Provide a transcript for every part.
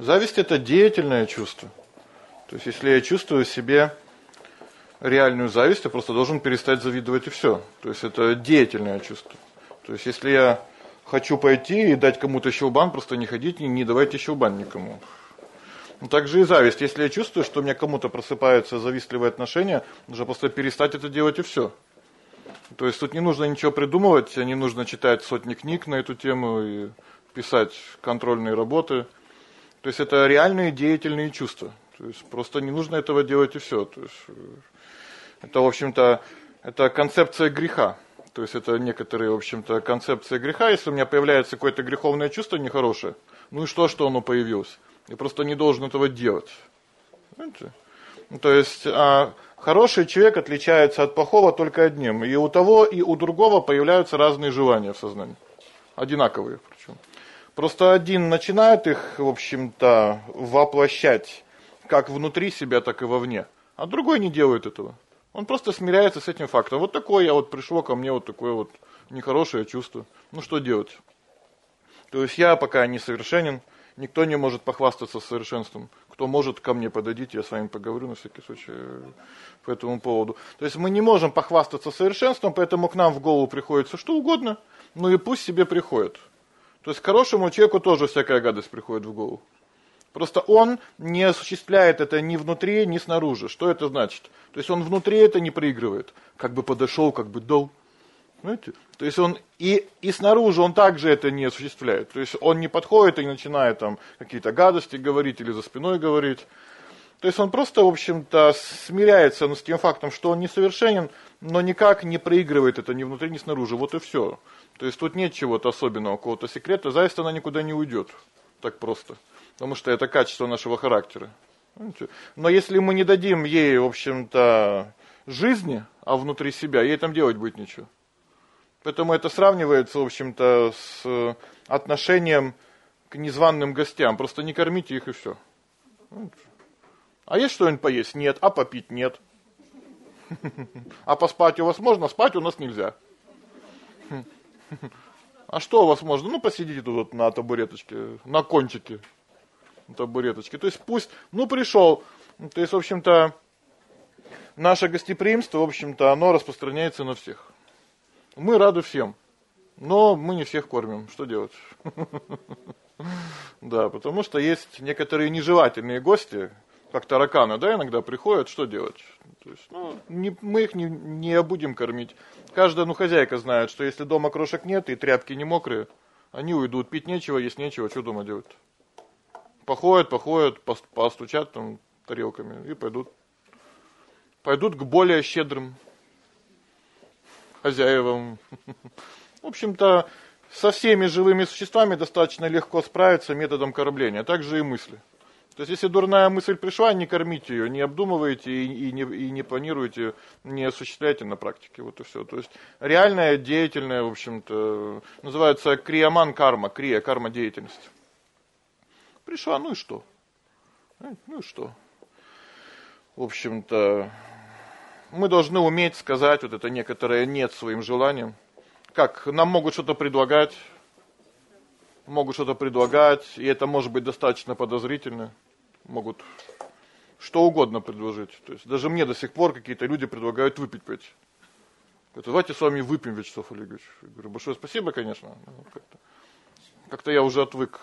Зависть это деятельное чувство. То есть если я чувствую в себе реальную зависть, я просто должен перестать завидовать и все. То есть это деятельное чувство. То есть если я хочу пойти и дать кому-то щелбан, просто не ходите, не давайте щелбан никому. Ну, так же и зависть. Если я чувствую, что у меня кому-то просыпаются завистливые отношения, нужно просто перестать это делать и все. То есть тут не нужно ничего придумывать, не нужно читать сотни книг на эту тему и писать контрольные работы. То есть это реальные деятельные чувства. То есть просто не нужно этого делать и все. То есть э, это, в общем-то, это концепция греха. То есть это некоторые, в общем-то, концепция греха. Если у меня появляется какое-то греховное чувство нехорошее, ну и что, что оно появилось? Я просто не должен этого делать. Понимаете? Ну, то есть а, хороший человек отличается от плохого только одним. И у того, и у другого появляются разные желания в сознании. Одинаковые причем. Просто один начинает их, в общем-то, воплощать как внутри себя, так и вовне. А другой не делает этого. Он просто смиряется с этим фактом. Вот такое я вот пришло ко мне вот такое вот нехорошее чувство. Ну что делать? То есть я пока не совершенен, никто не может похвастаться совершенством. Кто может, ко мне подойдите, я с вами поговорю на всякий случай по этому поводу. То есть мы не можем похвастаться совершенством, поэтому к нам в голову приходится что угодно, ну и пусть себе приходит. То есть хорошему человеку тоже всякая гадость приходит в голову. Просто он не осуществляет это ни внутри, ни снаружи. Что это значит? То есть он внутри это не проигрывает. Как бы подошел, как бы дал. Знаете? То есть он и, и снаружи он также это не осуществляет. То есть он не подходит и начинает там какие-то гадости говорить или за спиной говорить. То есть он просто, в общем-то, смиряется ну, с тем фактом, что он несовершенен, но никак не проигрывает это ни внутри, ни снаружи. Вот и все. То есть тут нет чего-то особенного, какого-то секрета. Зависть, она никуда не уйдет. Так просто. Потому что это качество нашего характера. Но если мы не дадим ей, в общем-то, жизни, а внутри себя, ей там делать будет ничего. Поэтому это сравнивается, в общем-то, с отношением к незваным гостям. Просто не кормите их и все. А есть что-нибудь поесть? Нет. А попить? Нет. А поспать у вас можно? Спать у нас нельзя. А что у вас можно? Ну, посидите тут вот на табуреточке, на кончике табуреточки. То есть пусть, ну, пришел. То есть, в общем-то, наше гостеприимство, в общем-то, оно распространяется на всех. Мы рады всем, но мы не всех кормим. Что делать? Да, потому что есть некоторые нежелательные гости, как тараканы, да, иногда приходят, что делать? То есть, ну, не, мы их не, не будем кормить. Каждая, ну, хозяйка знает, что если дома крошек нет и тряпки не мокрые, они уйдут, пить нечего, есть нечего, что дома делать? Походят, походят, постучат там тарелками и пойдут. Пойдут к более щедрым хозяевам. В общем-то, со всеми живыми существами достаточно легко справиться методом кормления, а также и мысли. То есть, если дурная мысль пришла, не кормите ее, не обдумывайте и, и, не, и не планируйте, не осуществляйте на практике. Вот и все. То есть, реальная, деятельная, в общем-то, называется крияман карма, крия, карма деятельность. Пришла, ну и что? Ну и что? В общем-то, мы должны уметь сказать вот это некоторое нет своим желаниям. Как нам могут что-то предлагать, могут что-то предлагать, и это может быть достаточно подозрительно. Могут что угодно предложить. То есть даже мне до сих пор какие-то люди предлагают выпить пить. Давайте с вами выпьем, Вячеслав Олегович. Я говорю, большое спасибо, конечно. Как-то как я уже отвык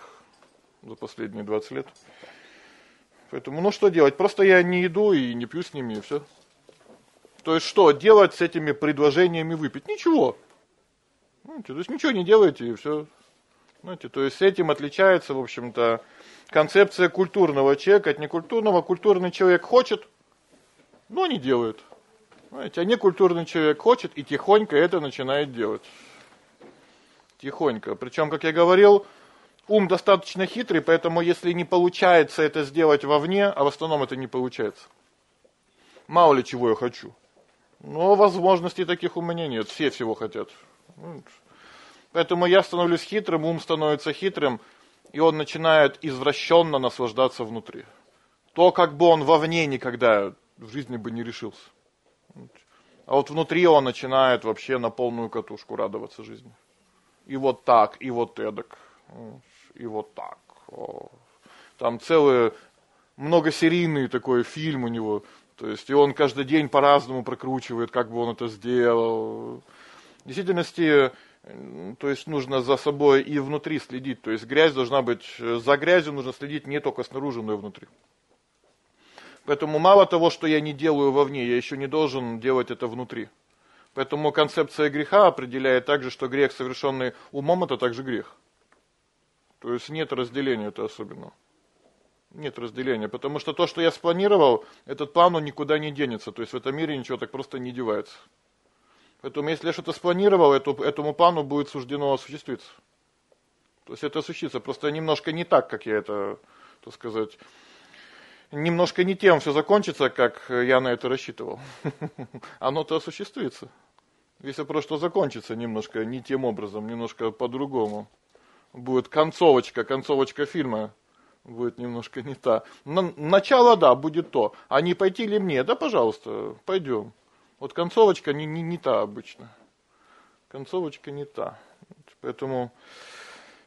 за последние 20 лет. Поэтому, ну что делать? Просто я не иду и не пью с ними, и все. То есть что делать с этими предложениями выпить? Ничего. Знаете, то есть ничего не делаете, и все. Знаете, то есть этим отличается, в общем-то, концепция культурного человека от некультурного. Культурный человек хочет, но не делает. Знаете, а некультурный человек хочет и тихонько это начинает делать. Тихонько. Причем, как я говорил, ум достаточно хитрый, поэтому если не получается это сделать вовне, а в основном это не получается. Мало ли чего я хочу. Но возможностей таких у меня нет, все всего хотят. Поэтому я становлюсь хитрым, ум становится хитрым, и он начинает извращенно наслаждаться внутри. То, как бы он вовне никогда в жизни бы не решился. А вот внутри он начинает вообще на полную катушку радоваться жизни. И вот так, и вот эдак и вот так. Там целый многосерийный такой фильм у него. То есть, и он каждый день по-разному прокручивает, как бы он это сделал. В действительности, то есть нужно за собой и внутри следить. То есть грязь должна быть, за грязью нужно следить не только снаружи, но и внутри. Поэтому мало того, что я не делаю вовне, я еще не должен делать это внутри. Поэтому концепция греха определяет также, что грех, совершенный умом, это также грех. То есть нет разделения это особенного. Нет разделения, потому что то, что я спланировал, этот план он никуда не денется. То есть в этом мире ничего так просто не девается. Поэтому если я что-то спланировал, эту, этому плану будет суждено осуществиться. То есть это осуществится, просто немножко не так, как я это, так сказать, немножко не тем все закончится, как я на это рассчитывал. Оно-то осуществится. Если просто закончится немножко не тем образом, немножко по-другому. Будет концовочка, концовочка фильма будет немножко не та. Начало, да, будет то. А не пойти ли мне? Да, пожалуйста, пойдем. Вот концовочка не, не, не та обычно. Концовочка не та. Поэтому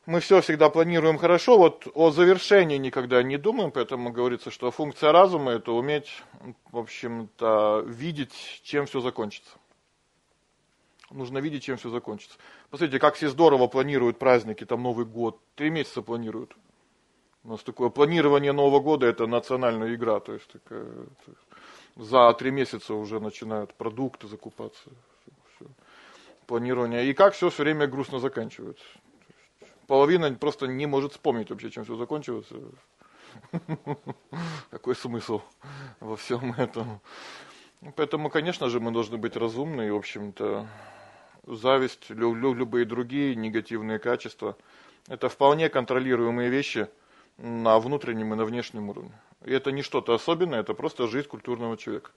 мы все всегда планируем хорошо, вот о завершении никогда не думаем, поэтому говорится, что функция разума это уметь, в общем-то, видеть, чем все закончится. Нужно видеть, чем все закончится. Посмотрите, как все здорово планируют праздники, там Новый год, три месяца планируют. У нас такое планирование Нового года это национальная игра, то есть, такая, то есть за три месяца уже начинают продукты закупаться. Все. Планирование. И как все все время грустно заканчивается половина просто не может вспомнить вообще, чем все закончилось. Какой смысл во всем этом? Поэтому, конечно же, мы должны быть разумны, и, в общем-то, зависть, лю- лю- любые другие негативные качества, это вполне контролируемые вещи на внутреннем и на внешнем уровне. И это не что-то особенное, это просто жизнь культурного человека.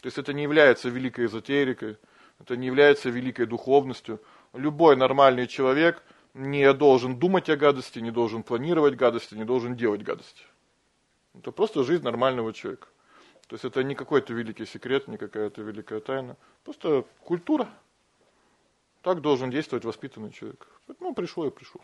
То есть это не является великой эзотерикой, это не является великой духовностью. Любой нормальный человек – не должен думать о гадости, не должен планировать гадости, не должен делать гадости. Это просто жизнь нормального человека. То есть это не какой-то великий секрет, не какая-то великая тайна. Просто культура. Так должен действовать воспитанный человек. Ну, пришел и пришел.